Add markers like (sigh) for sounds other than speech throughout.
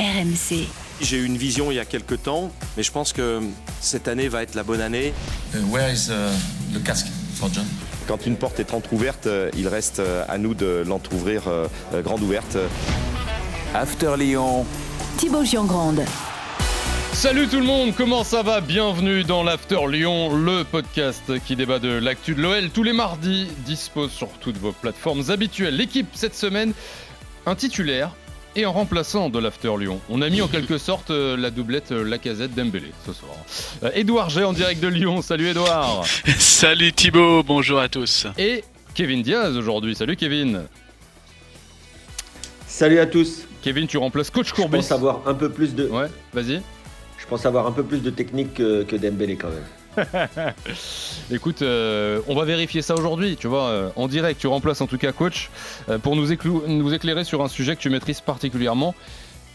RMC. J'ai eu une vision il y a quelques temps, mais je pense que cette année va être la bonne année. Uh, where is uh, the casque for John? Quand une porte est entrouverte, euh, il reste euh, à nous de l'entrouvrir euh, euh, grande ouverte. After Lyon, Thibaut Giangrande. Salut tout le monde, comment ça va? Bienvenue dans l'After Lyon, le podcast qui débat de l'actu de l'OL tous les mardis, dispose sur toutes vos plateformes habituelles. L'équipe cette semaine, un titulaire et un remplaçant de l'After Lyon. On a mis en (laughs) quelque sorte euh, la doublette euh, Lacazette Dembélé ce soir. Euh, Édouard G en direct de Lyon, salut Édouard (laughs) Salut Thibaut, bonjour à tous. Et Kevin Diaz aujourd'hui, salut Kevin Salut à tous. Kevin, tu remplaces Coach Je Courbis. pense avoir un peu plus de, Ouais, vas-y. je pense avoir un peu plus de technique que, que Dembélé quand même. (laughs) Écoute, euh, on va vérifier ça aujourd'hui, tu vois, euh, en direct. Tu remplaces en tout cas coach euh, pour nous, éclairer sur un sujet que tu maîtrises particulièrement.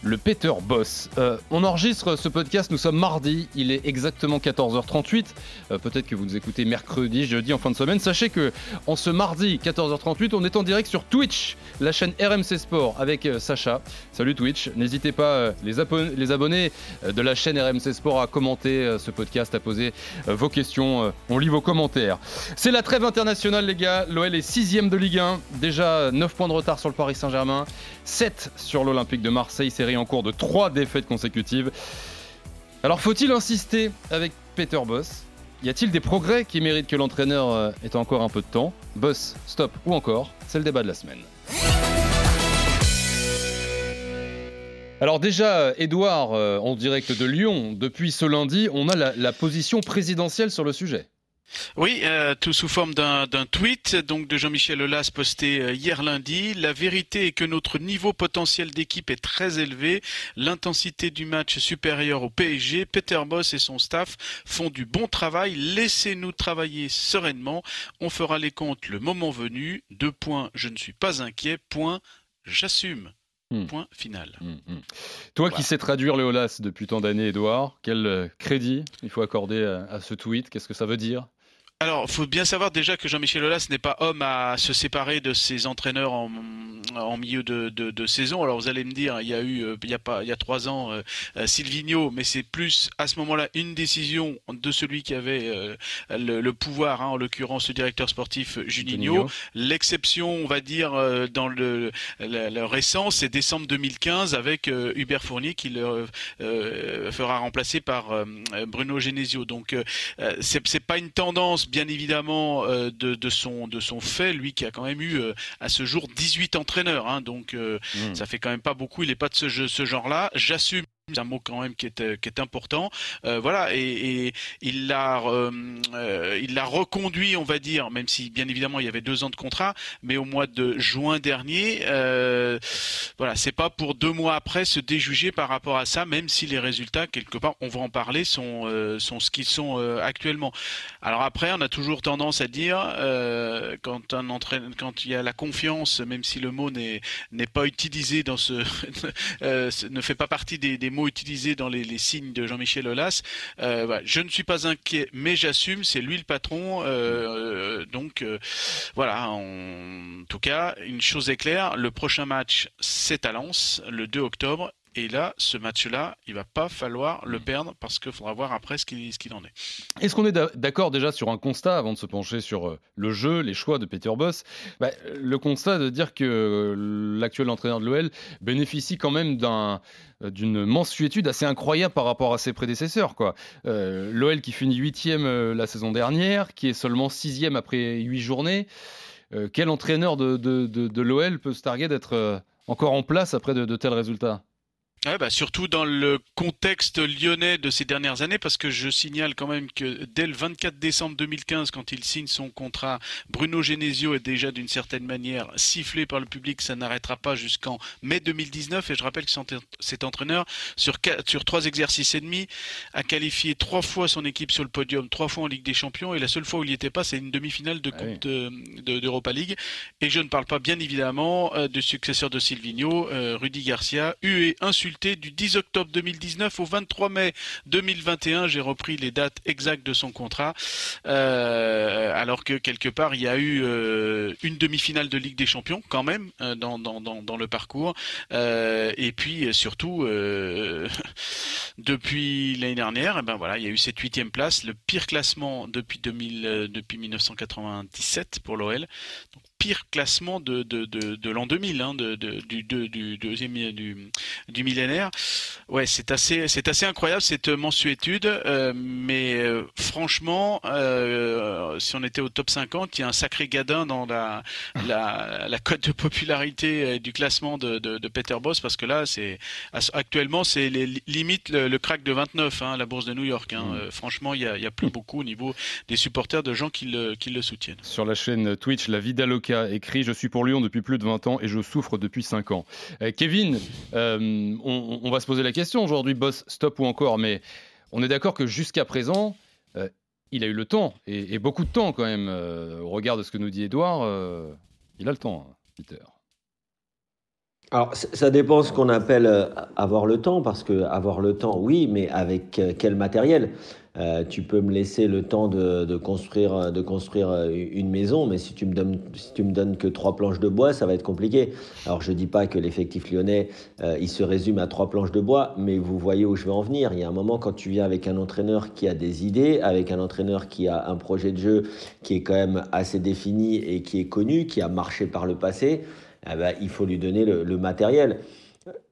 Le Peter Boss. Euh, on enregistre ce podcast, nous sommes mardi, il est exactement 14h38. Euh, Peut-être que vous nous écoutez mercredi, jeudi, en fin de semaine. Sachez que en ce mardi 14h38, on est en direct sur Twitch, la chaîne RMC Sport avec euh, Sacha. Salut Twitch, n'hésitez pas les, abon- les abonnés de la chaîne RMC Sport à commenter ce podcast, à poser vos questions. on lit vos commentaires. C'est la trêve internationale, les gars. L'OL est 6 de Ligue 1. Déjà 9 points de retard sur le Paris Saint-Germain. 7 sur l'Olympique de Marseille. En cours de 3 défaites consécutives. Alors, faut-il insister avec Peter Boss? Y a-t-il des progrès qui méritent que l'entraîneur euh, ait encore un peu de temps? Boss, stop ou encore C'est le débat de la semaine. Alors déjà, Edouard, euh, en direct de Lyon, depuis ce lundi, on a la position présidentielle sur le sujet. Oui, euh, tout sous forme d'un tweet donc de Jean-Michel Aulas posté euh, hier lundi. La vérité est que notre niveau potentiel d'équipe est très élevé, l'intensité du match est supérieure au PSG. Peter Boss et son staff font du bon travail. Laissez-nous travailler sereinement. On fera les comptes le moment venu. Deux points, je ne suis pas inquiet. Point, j'assume. Hmm. Point final. Hum, hum. Toi qui sais traduire le Olas depuis tant d'années, Edouard, quel euh, crédit il faut accorder à, à ce tweet? Qu'est-ce que ça veut dire? Alors, faut bien savoir déjà que Jean-Michel Aulas n'est pas homme à se séparer de ses entraîneurs en, en milieu de, de, de saison. Alors, vous allez me dire, il y a eu, euh, il y a pas, il y a trois ans, euh, euh, Silvino, mais c'est plus à ce moment-là une décision de celui qui avait euh, le, le pouvoir, hein, en l'occurrence le directeur sportif Juninho. L'exception, on va dire, euh, dans le, le, le récent, c'est décembre 2015 avec Hubert Fournier qui le fera remplacer par Bruno Genesio. Donc, c'est pas une tendance, bien évidemment, euh, de, de son de son fait, lui qui a quand même eu euh, à ce jour 18 entraîneurs. Hein, donc, euh, Hum. ça fait quand même pas beaucoup. Il est pas de ce, ce genre-là. J'assume. C'est un mot quand même qui est, euh, important. Euh, voilà, et, et il l'a euh, il l'a reconduit, on va dire, même si bien évidemment il y avait deux ans de contrat, mais au mois de juin dernier, euh, voilà, c'est pas pour deux mois après se déjuger par rapport à ça, même si les résultats quelque part, on va en parler, sont ce qu'ils sont actuellement. Alors après, on a toujours tendance à dire quand un quand il y a la confiance, même si le mot n'est pas utilisé dans ce- (laughs) ne fait pas partie des, des mots utilisés dans les, signes de Jean-Michel Aulas. Euh, je ne suis pas inquiet, mais j'assume, c'est lui le patron. euh, euh, donc voilà, en tout cas, une chose est claire, le prochain match, c'est à Lens, le 2 octobre. Et là, ce match-là, il va pas falloir le perdre parce qu'il faudra voir après ce qu'il en est. Est-ce qu'on est d'a- d'accord déjà sur un constat avant de se pencher sur euh, le jeu, les choix de Peter Boss? Bah, Le constat de dire que euh, l'actuel entraîneur de l'OL bénéficie quand même euh, d'une mensuétude assez incroyable par rapport à ses prédécesseurs. Euh, L'OL qui finit huitième la saison dernière, qui est seulement sixième après huit journées. Euh, quel entraîneur de, de, de, de l'OL peut se targuer d'être encore en place après de tels résultats? Ouais, bah, surtout dans le contexte lyonnais de ces dernières années, parce que je signale quand même que dès le 24 décembre 2015, quand il signe son contrat, Bruno Genesio est déjà d'une certaine manière sifflé par le public. Ça n'arrêtera pas jusqu'en mai 2019. Et je rappelle que cet- entraîneur, sur, quatre, sur trois exercices et demi, a qualifié trois fois son équipe sur le podium, trois fois en Ligue des Champions. Et la seule fois où il n'y était pas, c'est une demi-finale de Ah Coupe oui. de- de- d'Europa League. Et je ne parle pas bien évidemment euh, du successeur de Silvino, euh, Rudy Garcia, hué, insulté du 10 octobre 2019 au 23 mai 2021. J'ai repris les dates exactes de son contrat, euh, alors que quelque part il y a eu euh, une demi-finale de Ligue des Champions quand même euh, dans, le parcours, et puis surtout (laughs) depuis l'année dernière, eh ben voilà, il y a eu cette huitième place, le pire classement depuis 2000, depuis 1997 pour l'OL. Pire classement de, de, de, de l'an 2000, hein, de, du, du, deuxième du, du millénaire. Ouais, c'est assez, c'est assez incroyable cette mensuétude, euh, mais euh, franchement, euh, si on était au top 50, il y a un sacré gadin dans la, la, la cote de popularité du classement de, de, Peter Boss, parce que là, c'est actuellement, c'est limite le, le, crack de 29, hein, la bourse de New York. Hein. Mmh. franchement, il y a, il y a plus beaucoup au niveau des supporters de gens qui le, qui le soutiennent. Sur la chaîne Twitch, la Loca écrit Je suis pour Lyon depuis plus de 20 ans et je souffre depuis 5 ans. Euh, Kevin, euh, on, va se poser la question aujourd'hui, boss, stop ou encore, mais on est d'accord que jusqu'à présent, euh, il a eu le temps, et, beaucoup de temps quand même. Au regard de ce que nous dit Edouard, il a le temps, hein, Peter. Alors, ça dépend ce qu'on appelle avoir le temps, parce que avoir le temps, oui, mais avec quel matériel? Euh, tu peux me laisser le temps de, construire, construire une maison, mais si tu, me donnes, me donnes que trois planches de bois, ça va être compliqué. Alors je ne dis pas que l'effectif lyonnais, euh, il se résume à trois planches de bois, mais vous voyez où je veux en venir. Il y a un moment quand tu viens avec un entraîneur qui a des idées, avec un entraîneur qui a un projet de jeu qui est quand même assez défini et qui est connu, qui a marché par le passé, eh ben, il faut lui donner le matériel.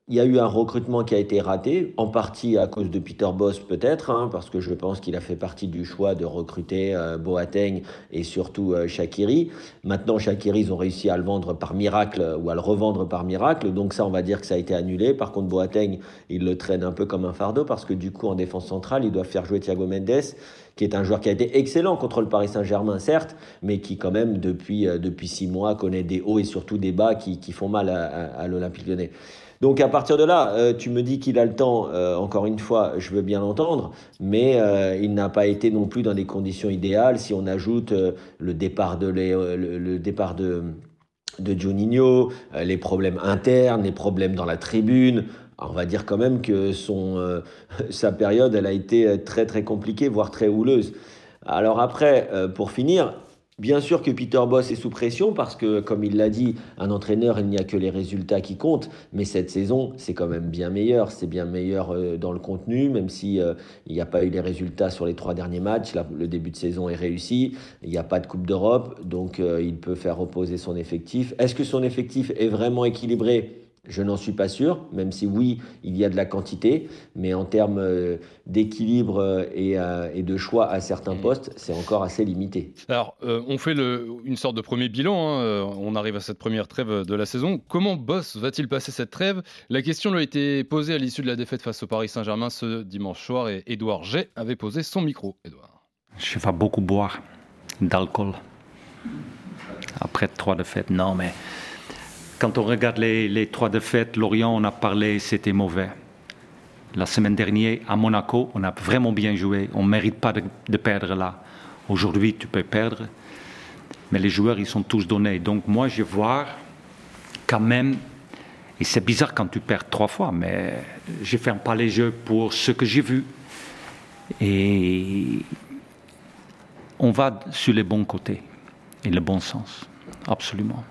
Il y a eu un recrutement qui a été raté, en partie à cause de Peter Boss peut-être, hein, parce que je pense qu'il a fait partie du choix de recruter euh, Boateng et surtout euh, Shakiri. Maintenant, Shakiri, ils ont réussi à le vendre par miracle ou à le revendre par miracle, donc ça, on va dire que ça a été annulé. Par contre, Boateng, il le traîne un peu comme un fardeau, parce que du coup, en défense centrale, il doit faire jouer Thiago Mendes, qui est un joueur qui a été excellent contre le Paris Saint-Germain, certes, mais qui quand même, depuis, euh, depuis six mois, connaît des hauts et surtout des bas qui, qui font mal à, à, à l'Olympique lyonnais. Donc à partir de là, euh, tu me dis qu'il a le temps, euh, encore une fois, je veux bien l'entendre, mais euh, il n'a pas été non plus dans des conditions idéales. Si on ajoute le départ de, les, le, départ de, de les problèmes internes, les problèmes dans la tribune, on va dire quand même que son, (laughs) sa période, elle a été très très compliquée, voire très houleuse. Alors après, pour finir, Bien sûr que Peter Boss est sous pression parce que, comme il l'a dit, un entraîneur, il n'y a que les résultats qui comptent. Mais cette saison, c'est quand même bien meilleur. C'est bien meilleur euh, dans le contenu, même si euh, il n'y a pas eu les résultats sur les trois derniers matchs. Le début de saison est réussi. Il n'y a pas de Coupe d'Europe, donc euh, il peut faire reposer son effectif. Est-ce que son effectif est vraiment équilibré? Je n'en suis pas sûr, même si oui, il y a de la quantité, mais en termes euh, d'équilibre euh, et, euh, et, de choix à certains postes, c'est encore assez limité. Alors, euh, on fait le, une sorte de premier bilan, hein. on arrive à cette première trêve de la saison. Comment Boss va-t-il passer cette trêve? La question lui a été posée à l'issue de la défaite face au Paris Saint-Germain ce dimanche soir et Edouard G avait posé son micro. Edouard. Je vais beaucoup boire d'alcool. Après trois défaites, non, mais quand on regarde les, trois défaites, Lorient, on a parlé, c'était mauvais. La semaine dernière, à Monaco, on a vraiment bien joué. On ne mérite pas de, de perdre là. Aujourd'hui, tu peux perdre. Mais les joueurs, ils sont tous donnés. Donc moi, je vois quand même, et c'est bizarre quand tu perds trois fois, mais je ne ferme pas les jeux pour ce que j'ai vu. Et on va sur les bons côtés et le bon sens, absolument.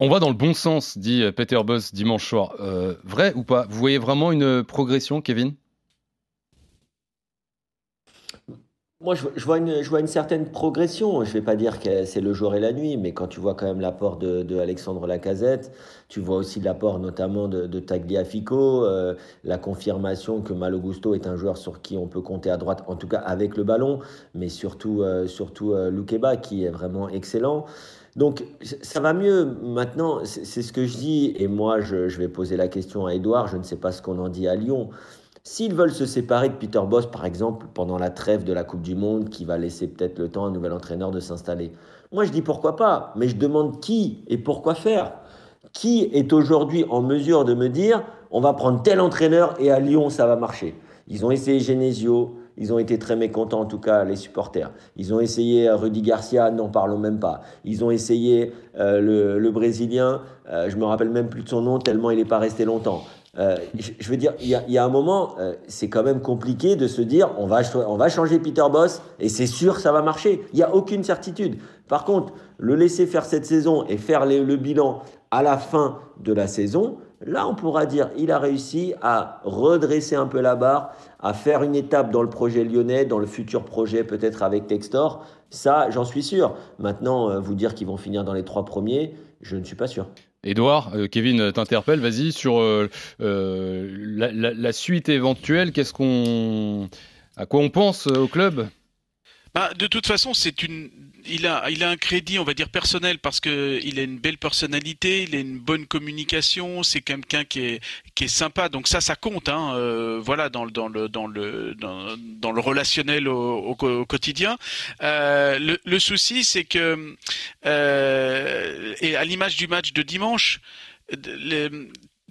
On va dans le bon sens, dit Peter Boss dimanche soir. Euh, vrai ou pas? Vous voyez vraiment une progression, Kevin? Moi, je, je, vois une, je, vois une, certaine progression. Je ne vais pas dire que c'est le jour et la nuit, mais quand tu vois quand même l'apport de, de, Alexandre Lacazette, tu vois aussi l'apport notamment de, de Tagliafico, euh, la confirmation que Malo Gusto est un joueur sur qui on peut compter à droite, en tout cas avec le ballon, mais surtout, euh, surtout euh, Loukeba qui est vraiment excellent. Donc ça va mieux maintenant, c'est ce que je dis, et moi je, je vais poser la question à Edouard, je ne sais pas ce qu'on en dit à Lyon. S'ils veulent se séparer de Peter Boss, par exemple, pendant la trêve de la Coupe du Monde, qui va laisser peut-être le temps à un nouvel entraîneur de s'installer, moi je dis pourquoi pas, mais je demande qui et pourquoi faire. Qui est aujourd'hui en mesure de me dire on va prendre tel entraîneur et à Lyon ça va marcher Ils ont essayé Genesio, ils ont été très mécontents, en tout cas, les supporters. Ils ont essayé Rudy Garcia, n'en parlons même pas. Ils ont essayé euh, le, le, Brésilien, euh, je me rappelle même plus de son nom, tellement il n'est pas resté longtemps. Euh, je veux dire, il y, a un moment, euh, c'est quand même compliqué de se dire on va, on va changer Peter Boss et c'est sûr ça va marcher. Il n'y a aucune certitude. Par contre, le laisser faire cette saison et faire le bilan à la fin de la saison, là on pourra dire il a réussi à redresser un peu la barre, à faire une étape dans le projet lyonnais, dans le futur projet peut-être avec Textor. Ça, j'en suis sûr. Maintenant, euh, vous dire qu'ils vont finir dans les trois premiers, je ne suis pas sûr. Edouard, euh, Kevin t'interpelle, vas-y, sur euh, la, suite éventuelle, qu'est-ce qu'on, à quoi on pense au club? Bah, De toute façon, c'est une il a, il a un crédit, on va dire personnel, parce que il a une belle personnalité, il a une bonne communication, c'est quelqu'un qui est, sympa. Donc ça, ça compte, hein, euh, voilà, dans le, dans le, dans le, dans, le relationnel au, quotidien. Euh, le, le, souci, c'est que, euh, et à l'image du match de dimanche,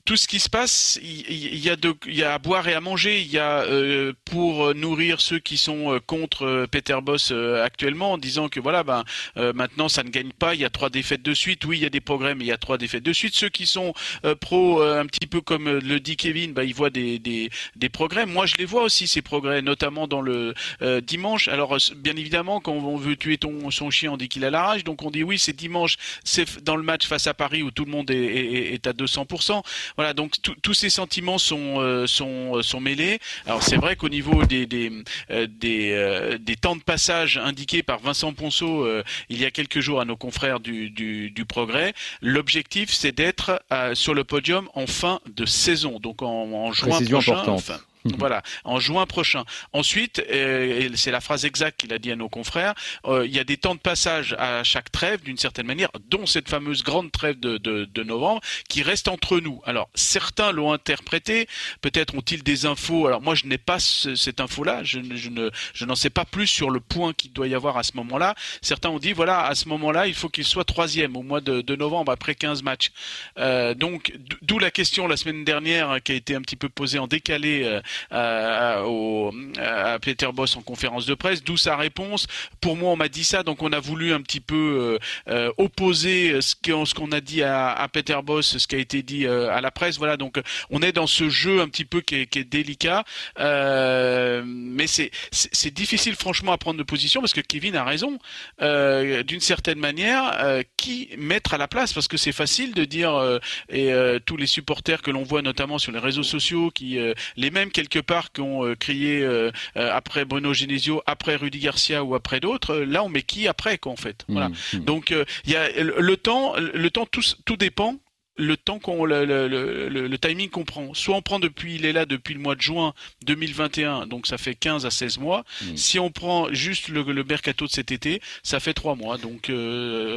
tout ce qui se passe, il y, a y a à boire et à manger. Il y a euh, pour nourrir ceux qui sont euh, contre euh, Peter Boss actuellement, en disant que voilà, ben maintenant ça ne gagne pas. Il y a trois défaites de suite. Oui, il y a des progrès, mais il y a trois défaites de suite. Ceux qui sont pro, un petit peu comme le dit Kevin, ben, ils voient des, des, des, progrès. Moi, je les vois aussi ces progrès, notamment dans le dimanche. Alors, bien évidemment, quand on veut tuer ton son chien, on dit qu'il a la rage. Donc on dit oui, c'est dimanche, c'est dans le match face à Paris où tout le monde est, est, est à 200%. Voilà, donc tous ces sentiments sont euh, sont euh, sont mêlés. Alors c'est vrai qu'au niveau des des euh, des, des, temps de passage indiqués par Vincent Ponceau il y a quelques jours à nos confrères du du, du Progrès, l'objectif c'est d'être sur le podium en fin de saison, donc en, en juin prochain. Enfin. Voilà, en juin prochain. Ensuite, et c'est la phrase exacte qu'il a dit à nos confrères, euh, il y a des temps de passage à chaque trêve, d'une certaine manière, dont cette fameuse grande trêve de, de, de novembre, qui reste entre nous. Alors, certains l'ont interprété, peut-être ont-ils des infos. Alors moi, je n'ai pas cette info-là, je, je, ne, je n'en sais pas plus sur le point qu'il doit y avoir à ce moment-là. Certains ont dit, voilà, à ce moment-là, il faut qu'il soit troisième au mois de, de novembre après 15 matchs. Euh, donc, d'où la question la semaine dernière qui a été un petit peu posée en décalé euh, euh, au, à Peter Boss en conférence de presse, d'où sa réponse. Pour moi, on m'a dit ça, donc on a voulu un petit peu euh, euh, opposer ce qu'on a dit à, à, Peter Boss, ce qui a été dit à la presse. Voilà, donc on est dans ce jeu un petit peu qui est, qui est délicat, mais c'est c'est difficile franchement à prendre de position parce que Kevin a raison. D'une certaine manière, qui mettre à la place? Parce que c'est facile de dire et tous les supporters que l'on voit notamment sur les réseaux sociaux, qui les mêmes quelque part qui ont euh, crié euh, euh, après Bruno Genesio, après Rudy Garcia ou après d'autres, là on met qui après quoi en fait. Voilà. Mmh, mmh. Donc il y a le temps, le temps tout, tout dépend le temps qu'on le, le, le, timing qu'on prend. Soit on prend depuis il est là depuis le mois de juin 2021, donc ça fait 15 à 16 mois. Mmh. Si on prend juste le, mercato de cet été, ça fait 3 mois. Donc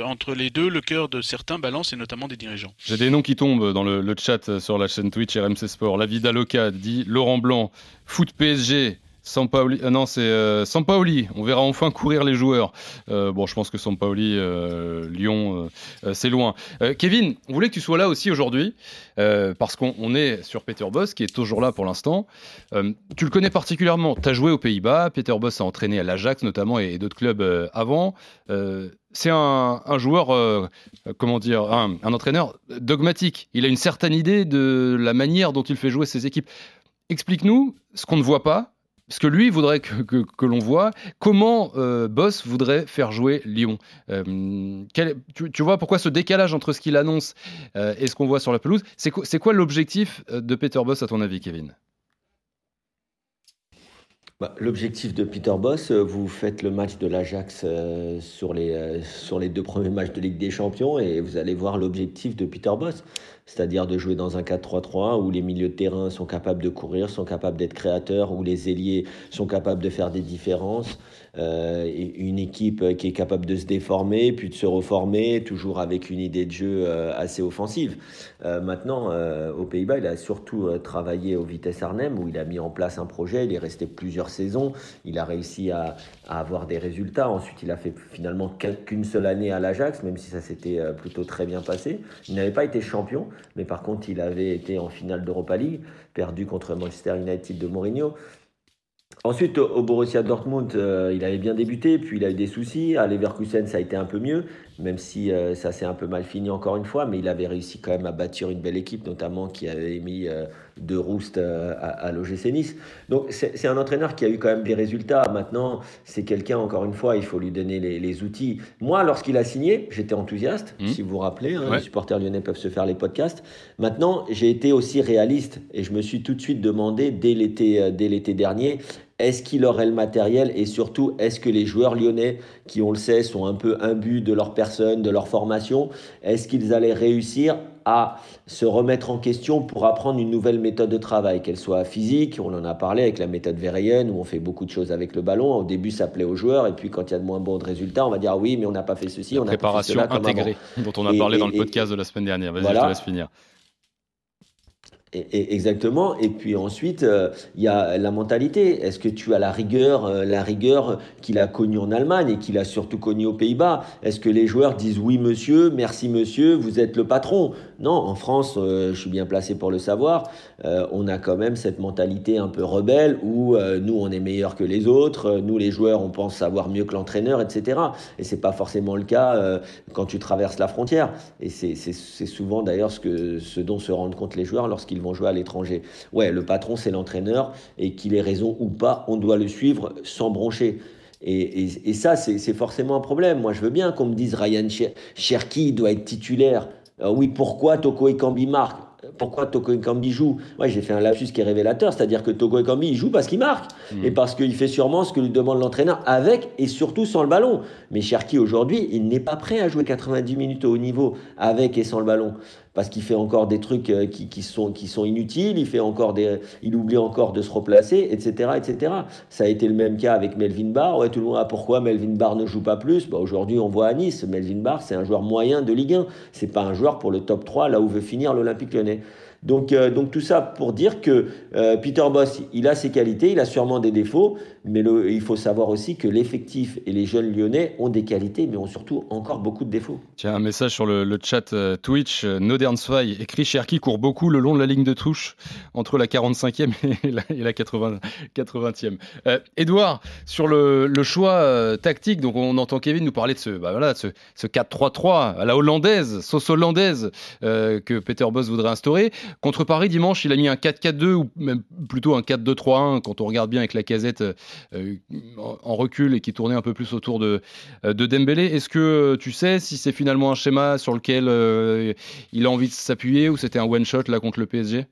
entre les deux, le cœur de certains balance et notamment des dirigeants. J'ai des noms qui tombent dans le, chat sur la chaîne Twitch RMC Sport. La Vida Loca dit Laurent Blanc, foot PSG. Sampaoli, euh, non, c'est euh, Sampaoli. On verra enfin courir les joueurs. Euh, bon, je pense que Sampaoli, euh, Lyon, euh, c'est loin. Kevin, on voulait que tu sois là aussi aujourd'hui parce qu'on est sur Peter Boss, qui est toujours là pour l'instant. tu le connais particulièrement. Tu as joué aux Pays-Bas. Peter Boss a entraîné à l'Ajax notamment et, d'autres clubs avant. c'est un, joueur, comment dire, un entraîneur dogmatique. Il a une certaine idée de la manière dont il fait jouer ses équipes. Explique-nous ce qu'on ne voit pas, parce que lui voudrait que, l'on voit comment euh, Boss voudrait faire jouer Lyon. Euh, tu, vois pourquoi ce décalage entre ce qu'il annonce euh, et ce qu'on voit sur la pelouse C'est quoi l'objectif de Peter Boss à ton avis, Kevin? Bah, L'objectif de Peter Boss, euh, vous faites le match de l'Ajax euh, sur, les, euh, sur les deux premiers matchs de Ligue des Champions et vous allez voir l'objectif de Peter Boss. C'est-à-dire de jouer dans un 4-3-3 où les milieux de terrain sont capables de courir, sont capables d'être créateurs, où les ailiers sont capables de faire des différences, une équipe qui est capable de se déformer, puis de se reformer, toujours avec une idée de jeu euh, assez offensive. Euh, maintenant, euh, aux Pays-Bas, il a surtout euh, travaillé au Vitesse Arnhem, où il a mis en place un projet, il est resté plusieurs saisons, il a réussi à, à avoir des résultats. Ensuite, il a fait finalement qu'une seule année à l'Ajax, même si ça s'était plutôt très bien passé. Il n'avait pas été champion, mais par contre, il avait été en finale d'Europa League, perdu contre Manchester United de Mourinho. Ensuite, au Borussia Dortmund, euh, il avait bien débuté, puis il a eu des soucis. À Leverkusen, ça a été un peu mieux. Même si ça s'est un peu mal fini encore une fois, mais il avait réussi quand même à bâtir une belle équipe, notamment qui avait mis de Roust à, à l'OGC Nice. Donc c'est un entraîneur qui a eu quand même des résultats. Maintenant, c'est quelqu'un, encore une fois, il faut lui donner les, outils. Moi, lorsqu'il a signé, j'étais enthousiaste, mmh. si vous vous rappelez, hein, les supporters lyonnais peuvent se faire les podcasts. Maintenant, j'ai été aussi réaliste et je me suis tout de suite demandé dès l'été dernier, est-ce qu'il aurait le matériel et surtout est-ce que les joueurs lyonnais, qui on le sait sont un peu imbus de leur personne, de leur formation, est-ce qu'ils allaient réussir à se remettre en question pour apprendre une nouvelle méthode de travail, qu'elle soit physique, on en a parlé avec la méthode Verheyen où on fait beaucoup de choses avec le ballon. Au début, ça plaît aux joueurs et puis quand il y a de moins bons résultats, on va dire oui, mais on n'a pas fait ceci, on n'a pas fait cela. intégrée dont on a parlé dans le podcast de la semaine dernière. Vas-y, je te laisse finir. Exactement. Et puis ensuite, euh, il y a la mentalité. Est-ce que tu as la rigueur, euh, la rigueur qu'il a connue en Allemagne et qu'il a surtout connue aux Pays-Bas? Est-ce que les joueurs disent oui monsieur, merci monsieur, vous êtes le patron? Non, en France, euh, je suis bien placé pour le savoir. on a quand même cette mentalité un peu rebelle où nous on est meilleur que les autres, nous les joueurs on pense savoir mieux que l'entraîneur, etc. Et c'est pas forcément le cas quand tu traverses la frontière. Et c'est souvent d'ailleurs ce que ce dont se rendent compte les joueurs lorsqu'ils vont jouer à l'étranger. Ouais, le patron, c'est l'entraîneur, et qu'il ait raison ou pas, on doit le suivre sans broncher. Et, ça, c'est forcément un problème. Moi, je veux bien qu'on me dise Ryan Cherky doit être titulaire. Euh, oui, pourquoi Toko Ekambi marque? Pourquoi Toko Ekambi joue? Ouais, j'ai fait un lapsus qui est révélateur, c'est-à-dire que Toko Ekambi, il joue parce qu'il marque hmm. et parce qu'il fait sûrement ce que lui demande l'entraîneur avec et surtout sans le ballon. Mais Cherki, aujourd'hui, il n'est pas prêt à jouer 90 minutes au haut niveau avec et sans le ballon parce qu'il fait encore des trucs euh, qui, sont, inutiles, il, fait encore des, il oublie encore de se replacer, etc., etc. Ça a été le même cas avec Melvin Barr. Ouais, tout le monde a pourquoi Melvin Barr ne joue pas plus? Bah, Aujourd'hui, on voit à Nice, Melvin Barr, c'est un joueur moyen de Ligue 1. C'est pas un joueur pour le top 3, là où veut finir l'Olympique lyonnais. Donc, euh, donc tout ça pour dire que euh, Peter Boss, il a ses qualités, il a sûrement des défauts, mais il faut savoir aussi que l'effectif et les jeunes lyonnais ont des qualités, mais ont surtout encore beaucoup de défauts. Tiens, un message sur le, chat euh, Twitch. Nodern écrit Cherki court beaucoup le long de la ligne de touche entre la 45e (laughs) et la, et la 80, e Edouard, sur le, choix tactique, donc on entend Kevin nous parler de ce, bah voilà, ce, ce 4-3-3 à la hollandaise, sauce hollandaise que Peter Boss voudrait instaurer. Contre Paris, dimanche, il a mis un 4-4-2 ou même plutôt un 4-2-3-1 quand on regarde bien avec la casette euh, en recul et qui tournait un peu plus autour de, euh, de Dembélé. Est-ce que tu sais si c'est finalement un schéma sur lequel euh, il a envie de s'appuyer ou c'était un one-shot là contre le PSG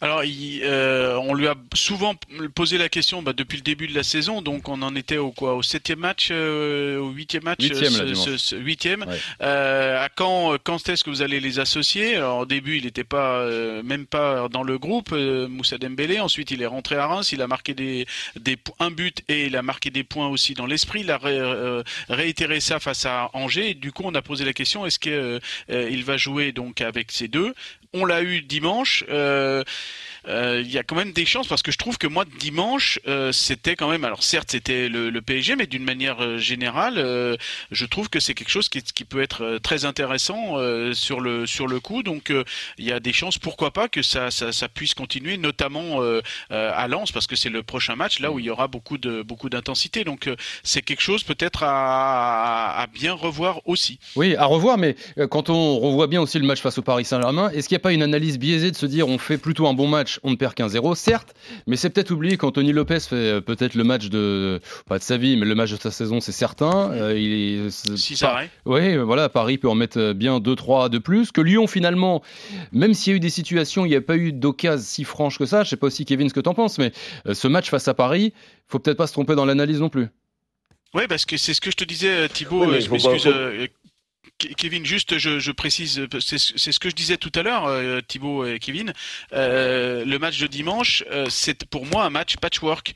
alors, euh, on lui a souvent posé la question bah, depuis le début de la saison, donc on en était au quoi, au septième match, euh, au huitième match, huitième. Euh, à quand, quand est-ce que vous allez les associer? Alors au début, il n'était pas, même pas dans le groupe, Moussa Dembélé. Ensuite, il est rentré à Reims, il a marqué des, des un but et il a marqué des points aussi dans l'esprit. Il a réitéré ça face à Angers. Et du coup, on a posé la question est-ce qu'il va jouer donc avec ces deux? On l'a eu dimanche. Euh, il y a quand même des chances parce que je trouve que moi dimanche euh, c'était quand même alors certes c'était le, PSG mais d'une manière euh, générale euh, je trouve que c'est quelque chose qui, peut être très intéressant sur le sur le coup donc il y a des chances pourquoi pas que ça ça, ça puisse continuer notamment à Lens parce que c'est le prochain match là où il y aura beaucoup de beaucoup d'intensité donc c'est quelque chose peut-être à, à, bien revoir aussi. Oui à revoir mais quand on revoit bien aussi le match face au Paris Saint-Germain est-ce qu'il n'y a pas une analyse biaisée de se dire on fait plutôt un bon match on ne perd qu'un zéro, certes, mais c'est peut-être oublié qu'Anthony Lopez fait euh, peut-être le match de, pas de sa vie, mais le match de sa saison, c'est certain. Euh, il est, si ça Oui, voilà, Paris peut en mettre bien 2-3 de plus. Que Lyon, finalement, même s'il y a eu des situations, il n'y a pas eu d'occasion si franche que ça, je sais pas aussi, Kevin, ce que tu en penses, mais euh, ce match face à Paris, faut peut-être pas se tromper dans l'analyse non plus. Oui, parce que c'est ce que je te disais, Thibaut. je m'excuse. Kevin, juste, je, précise, c'est ce que je disais tout à l'heure, euh, Thibaut et Kevin. Euh, le match de dimanche, euh, c'est pour moi un match patchwork.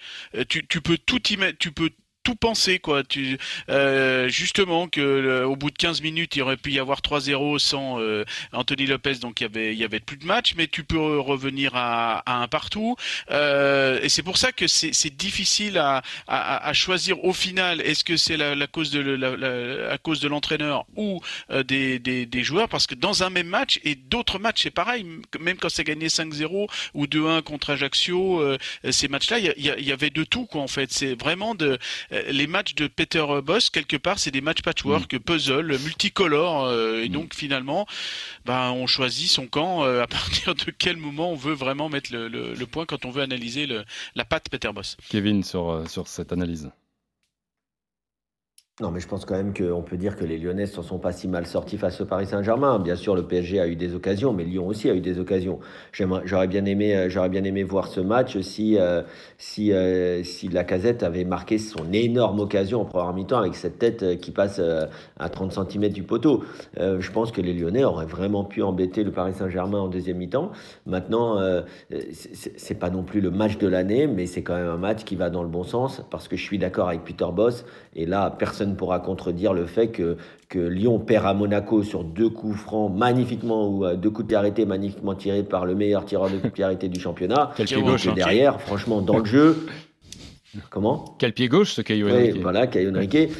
tu, tu peux tout tu peux tout penser quoi. Tu euh, justement que au bout de 15 minutes il aurait pu y avoir 3-0 sans euh, Anthony Lopez donc il y avait il y avait plus de match mais tu peux revenir à, à un partout. Euh, et c'est pour ça que c'est difficile à, à, à, choisir au final est-ce que c'est la, la, cause de la, la, à cause de l'entraîneur ou euh, des, des, des, joueurs parce que dans un même match et d'autres matchs c'est pareil même quand c'est gagné 5-0 ou 2-1 contre Ajaccio euh, ces matchs là il y, y, y, avait de tout quoi en fait. C'est vraiment de les matchs de Peter Boss quelque part c'est des matchs patchwork, mm. puzzle, multicolores et mm. donc finalement, ben on choisit son camp à (laughs) partir de quel moment on veut vraiment mettre le, le, point quand on veut analyser le, la patte Peter Boss. Kevin sur sur cette analyse. Non, mais je pense quand même qu'on peut dire que les Lyonnais ne s'en sont pas si mal sortis face au Paris Saint-Germain. Bien sûr, le PSG a eu des occasions, mais Lyon aussi a eu des occasions. J'aurais bien aimé, euh, bien aimé voir ce match si, euh, si, euh, si avait marqué son énorme occasion en première mi-temps avec cette tête qui passe à 30 cm du poteau. je pense que les Lyonnais auraient vraiment pu embêter le Paris Saint-Germain en deuxième mi-temps. Maintenant, c'est pas non plus le match de l'année, mais c'est quand même un match qui va dans le bon sens parce que je suis d'accord avec Peter Boss. Et là, personne ne pourra contredire le fait que, que Lyon perd à Monaco sur deux coups francs magnifiquement ou deux coups de pied arrêtés magnifiquement tirés par le meilleur tireur de coups de pied arrêtés du championnat. Quel pied gauche. Et derrière, franchement, dans le jeu. Comment? Quel pied gauche ce Caillou oui, Voilà, Caillou Henrique.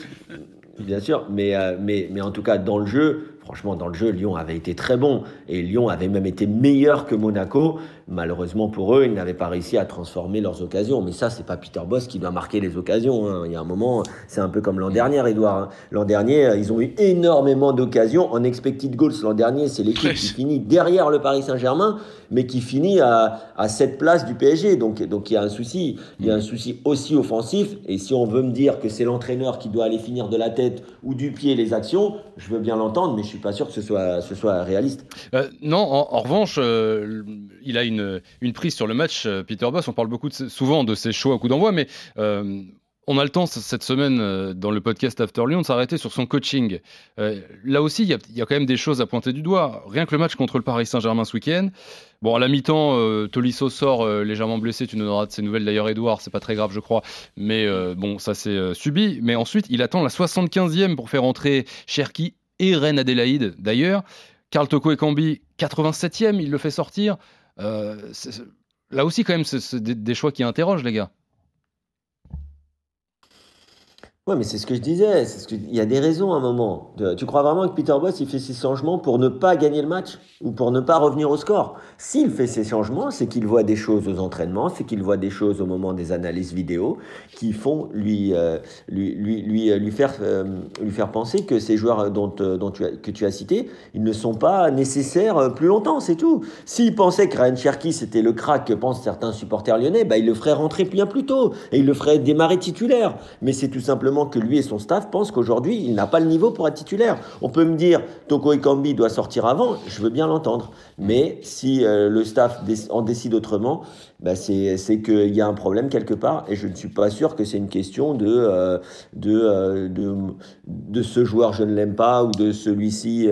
Bien sûr, mais, euh, mais, mais en tout cas, dans le jeu, franchement, dans le jeu, Lyon avait été très bon. Et Lyon avait même été meilleur que Monaco. Malheureusement pour eux, ils n'avaient pas réussi à transformer leurs occasions. Mais ça, c'est pas Peter Boss qui doit marquer les occasions. Hein. Il y a un moment, c'est un peu comme l'an dernier, Edouard. Hein. L'an dernier, euh, ils ont eu énormément d'occasions en expected goals. L'an dernier, c'est l'équipe qui finit derrière le Paris Saint-Germain, mais qui finit à, à cette place du PSG. Donc, donc il y a un souci. Il y a un souci aussi offensif. Et si on veut me dire que c'est l'entraîneur qui doit aller finir de la tête ou du pied les actions, je veux bien l'entendre, mais je suis pas sûr que ce soit, ce soit réaliste. Euh, non, en, revanche, euh, il a une, une, prise sur le match, euh, Peter Boss. On parle beaucoup souvent de ses choix à coup d'envoi, mais on a le temps cette semaine dans le podcast After Lyon de s'arrêter sur son coaching. là aussi, il y, a quand même des choses à pointer du doigt. Rien que le match contre le Paris Saint-Germain ce week-end. Bon, à la mi-temps, Tolisso sort légèrement blessé. Tu nous donneras de ses nouvelles d'ailleurs, Edouard. C'est pas très grave, je crois. Mais bon, ça c'est subi. Mais ensuite, il attend la 75e pour faire entrer Cherki et Reine Adélaïde d'ailleurs. Carl Toko et Cambi, 87e, il le fait sortir. Euh, là aussi, quand même, c'est des choix qui interrogent, les gars. Ouais, mais c'est ce que je disais. Il y a des raisons à un moment. Tu crois vraiment que Peter Boss, il fait ces changements pour ne pas gagner le match ou pour ne pas revenir au score? S'il fait ces changements, c'est qu'il voit des choses aux entraînements, c'est qu'il voit des choses au moment des analyses vidéo qui font lui, euh, lui, lui, lui, euh, euh, lui faire penser que ces joueurs dont, dont que tu as cités, ils ne sont pas nécessaires plus longtemps, c'est tout. S'il pensait que Ryan Cherky, c'était le crack que pensent certains supporters lyonnais, bah, il le ferait rentrer bien plus tôt et il le ferait démarrer titulaire. Mais c'est tout simplement que lui et son staff pensent qu'aujourd'hui, il n'a pas le niveau pour être titulaire. On peut me dire, Toko Ekambi doit sortir avant, je veux bien l'entendre. Mais si euh, le staff en décide autrement, bah c'est qu'il y a un problème quelque part. Et je ne suis pas sûr que c'est une question de, euh, de, euh, de, de, ce joueur, je ne l'aime pas, ou de celui-ci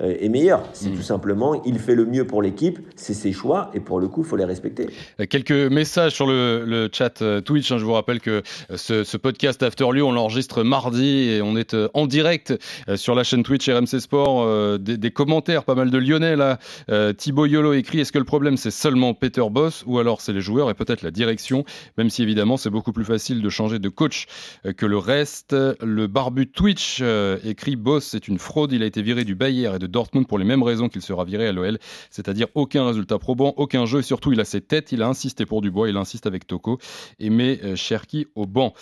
est meilleur. C'est mm. tout simplement, il fait le mieux pour l'équipe, c'est ses choix, et pour le coup, il faut les respecter. Quelques messages sur le, le chat Twitch. Hein. je vous rappelle que ce, ce podcast After Lyon, on l'enregistre mardi et on est en direct sur la chaîne Twitch RMC Sport. Des, des commentaires, pas mal de Lyonnais là. Euh, Thibaut Yolo écrit Est-ce que le problème c'est seulement Peter Boss ou alors c'est les joueurs et peut-être la direction Même si évidemment c'est beaucoup plus facile de changer de coach euh, que le reste. Le barbu Twitch euh, écrit Boss c'est une fraude. Il a été viré du Bayern et de Dortmund pour les mêmes raisons qu'il sera viré à l'OL, c'est-à-dire aucun résultat probant, aucun jeu et surtout il a ses têtes. Il a insisté pour Dubois, il insiste avec Toko et met Cherki au banc.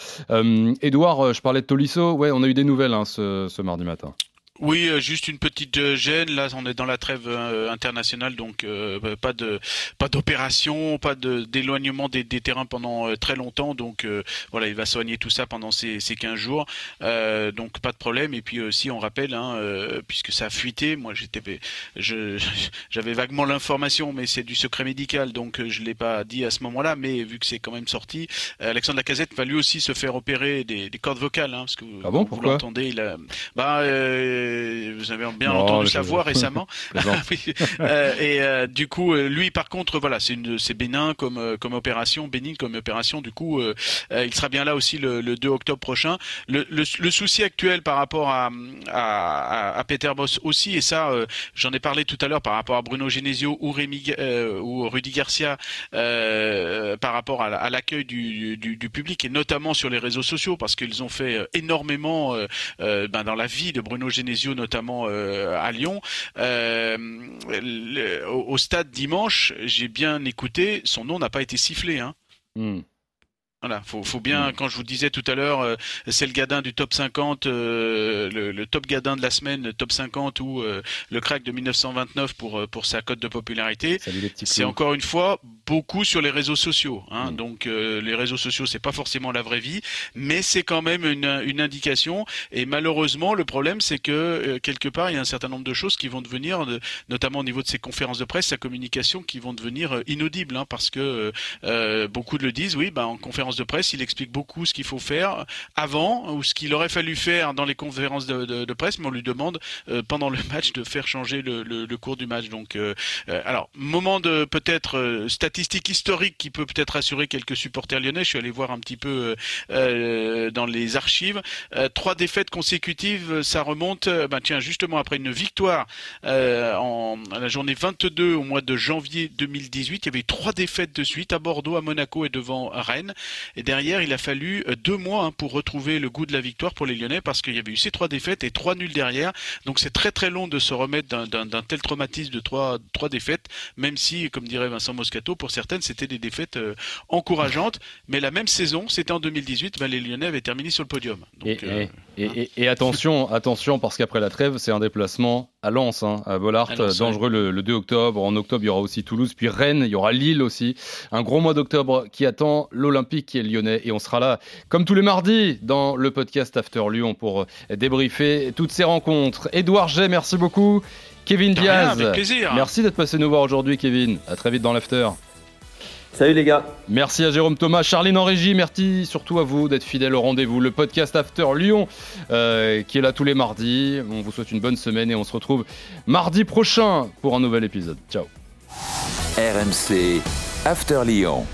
Edouard, je parlais de Tolisso. Ouais, on a eu des nouvelles hein, ce mardi matin. Oui, euh, juste une petite euh, gêne. Là, on est dans la trêve euh, internationale, donc bah, pas de pas d'opération, pas de d'éloignement des, des, terrains pendant très longtemps. Donc voilà, il va soigner tout ça pendant ces, ces 15 jours. donc pas de problème. Et puis aussi, on rappelle, hein, puisque ça a fuité, moi j'étais, je (laughs) j'avais vaguement l'information, mais c'est du secret médical, donc je l'ai pas dit à ce moment-là. Mais vu que c'est quand même sorti, Alexandre Lacazette va lui aussi se faire opérer des, des cordes vocales, hein, parce que ah bon, vous l'entendez, il a, bah vous avez bien entendu sa voix récemment. (laughs) Euh, et euh, du coup, euh, lui, par contre, voilà, c'est c'est bénin comme comme opération, bénigne comme opération. Du coup, il sera bien là aussi le, 2 octobre prochain. Le, le, souci actuel par rapport à, à, à Peter Boss aussi, et ça, j'en ai parlé tout à l'heure par rapport à Bruno Genesio ou Rémi ou Rudy Garcia, par rapport à, l'accueil du, du, du, public et notamment sur les réseaux sociaux, parce qu'ils ont fait énormément ben, dans la vie de Bruno Genesio notamment euh, à Lyon. Euh, au, stade dimanche, j'ai bien écouté, son nom n'a pas été sifflé. Hein. Hmm. Voilà, faut, faut bien, mm. quand je vous disais tout à l'heure, euh, c'est le gadin du top 50, euh, le, top gadin de la semaine, le top 50 ou euh, le crack de 1929 pour pour sa cote de popularité. C'est encore une fois beaucoup sur les réseaux sociaux. Hein, mm. Donc les réseaux sociaux, c'est pas forcément la vraie vie, mais c'est quand même une, une indication. Et malheureusement, le problème, c'est que quelque part, il y a un certain nombre de choses qui vont devenir, notamment au niveau de ses conférences de presse, sa communication, qui vont devenir inaudibles, hein, parce que beaucoup le disent. Oui, ben en conférence de presse, il explique beaucoup ce qu'il faut faire avant ou ce qu'il aurait fallu faire dans les conférences de, presse, mais on lui demande euh, pendant le (laughs) match de faire changer le, cours du match. Donc, euh, euh, alors, moment de peut-être statistique historique qui peut peut-être assurer quelques supporters lyonnais. Je suis allé voir un petit peu dans les archives. trois défaites consécutives, ça remonte, ben tiens, justement après une victoire en la journée 22 au mois de janvier 2018, il y avait trois défaites de suite à Bordeaux, à Monaco et devant Rennes. Et derrière, il a fallu euh, deux mois hein, pour retrouver le goût de la victoire pour les Lyonnais parce qu'il y avait eu ces trois défaites et trois nuls derrière. Donc c'est très très long de se remettre d'un tel traumatisme de trois, trois défaites, même si, comme dirait Vincent Moscato, pour certaines c'était des défaites euh, encourageantes. Mais la même saison, c'était en 2018, ben, les Lyonnais avaient terminé sur le podium. Euh, et, attention, attention, parce qu'après la trêve, c'est un déplacement à Lens, hein, à Bollard, dangereux le, le, 2 octobre. En octobre, il y aura aussi Toulouse, puis Rennes, il y aura Lille aussi. Un gros mois d'octobre qui attend l'Olympique qui est lyonnais. Et on sera là, comme tous les mardis, dans le podcast After Lyon pour débriefer toutes ces rencontres. Edouard G, merci beaucoup. Kevin Diaz, merci d'être passé nous voir aujourd'hui, Kevin. À très vite dans l'After. Salut les gars. Merci à Jérôme Thomas, Charline en régie, merci surtout à vous d'être fidèle au rendez-vous. Le podcast After Lyon euh, qui est là tous les mardis. On vous souhaite une bonne semaine et on se retrouve mardi prochain pour un nouvel épisode. Ciao. RMC After Lyon.